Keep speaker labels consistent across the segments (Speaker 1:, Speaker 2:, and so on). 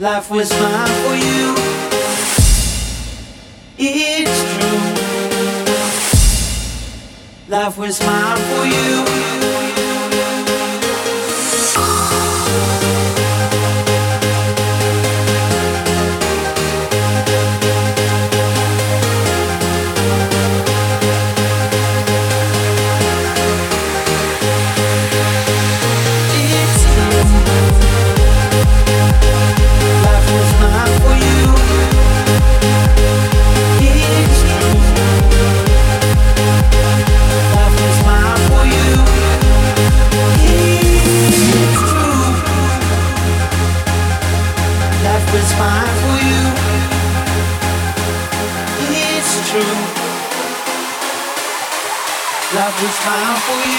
Speaker 1: Life was mine for you. It's true. Life was mine for you. Campo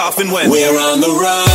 Speaker 2: off and. We're on the road.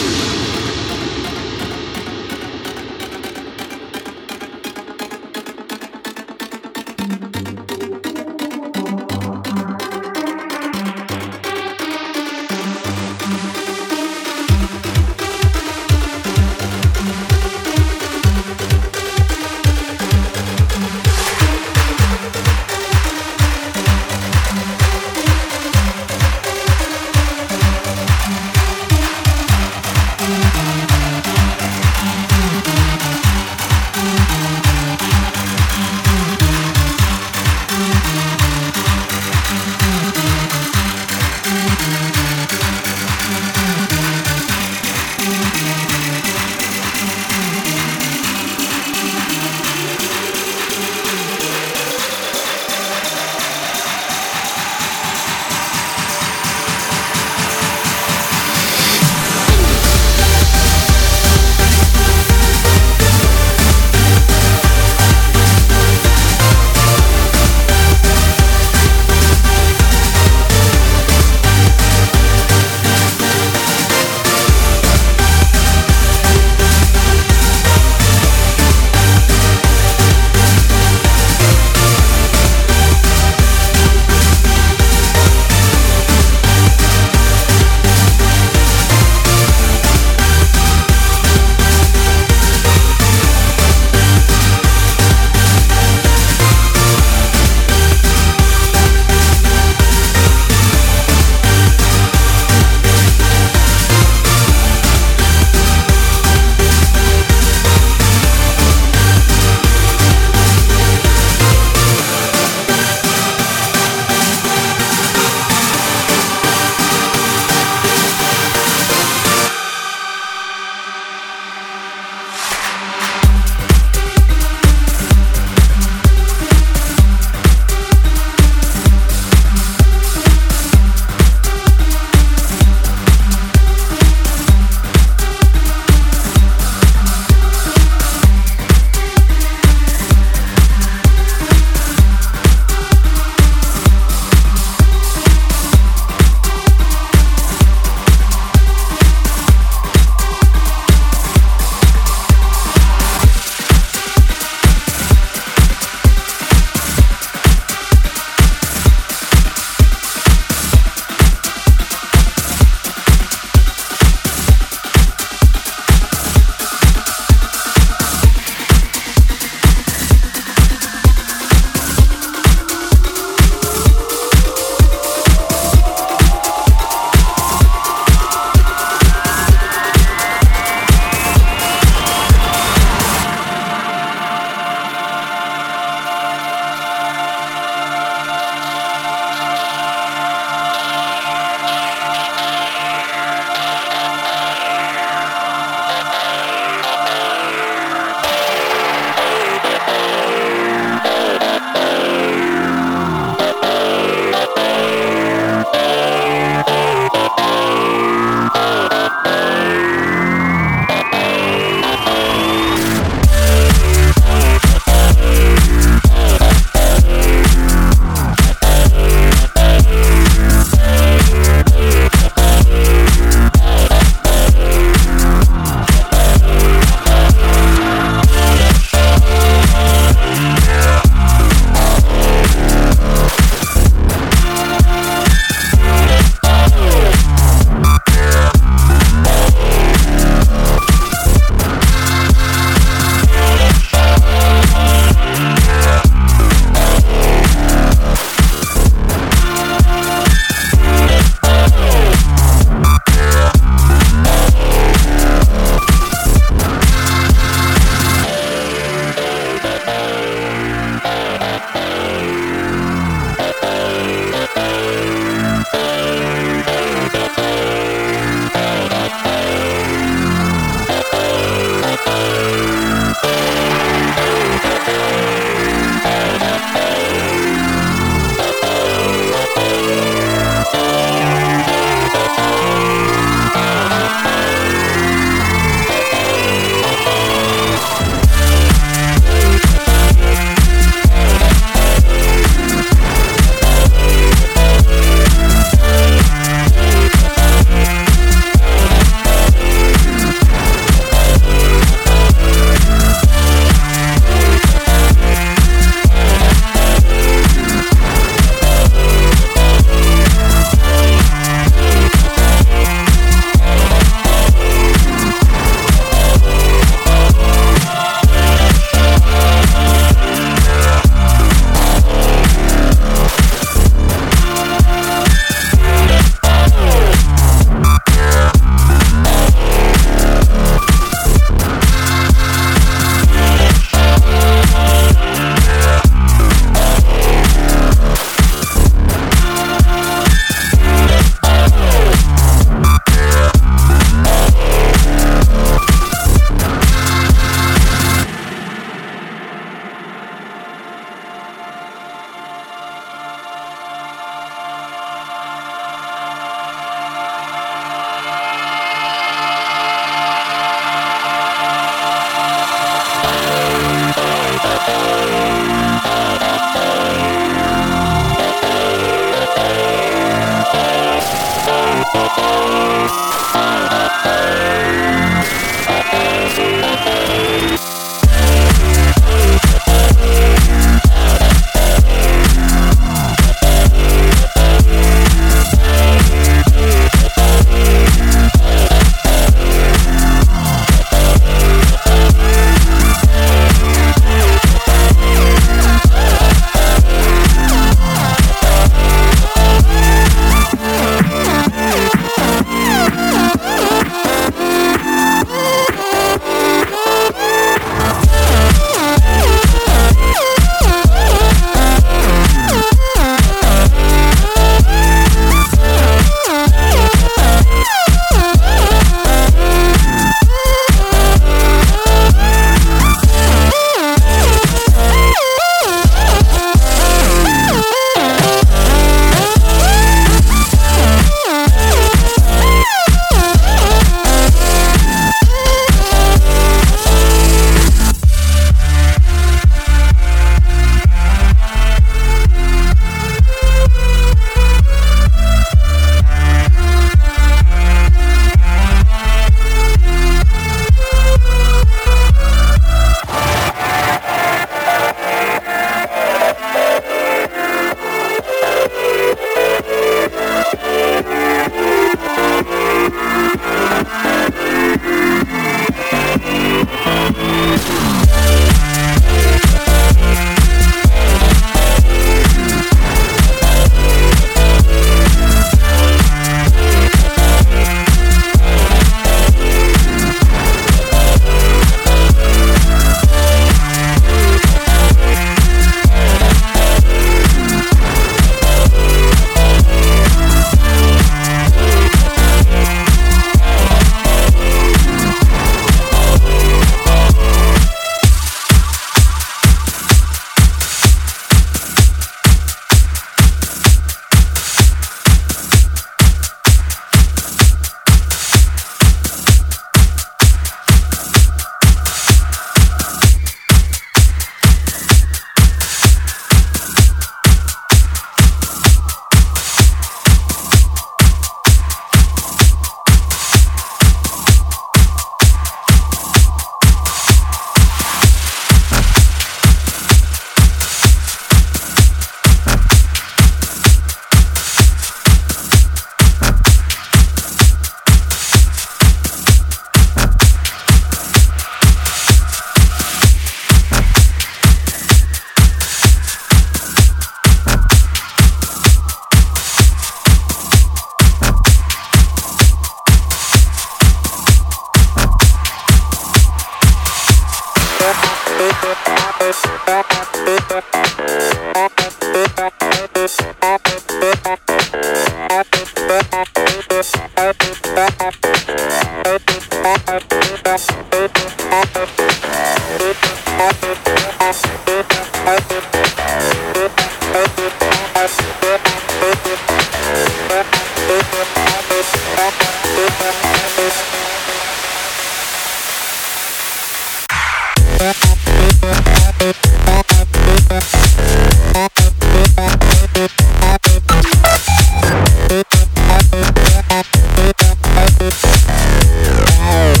Speaker 1: Yeah.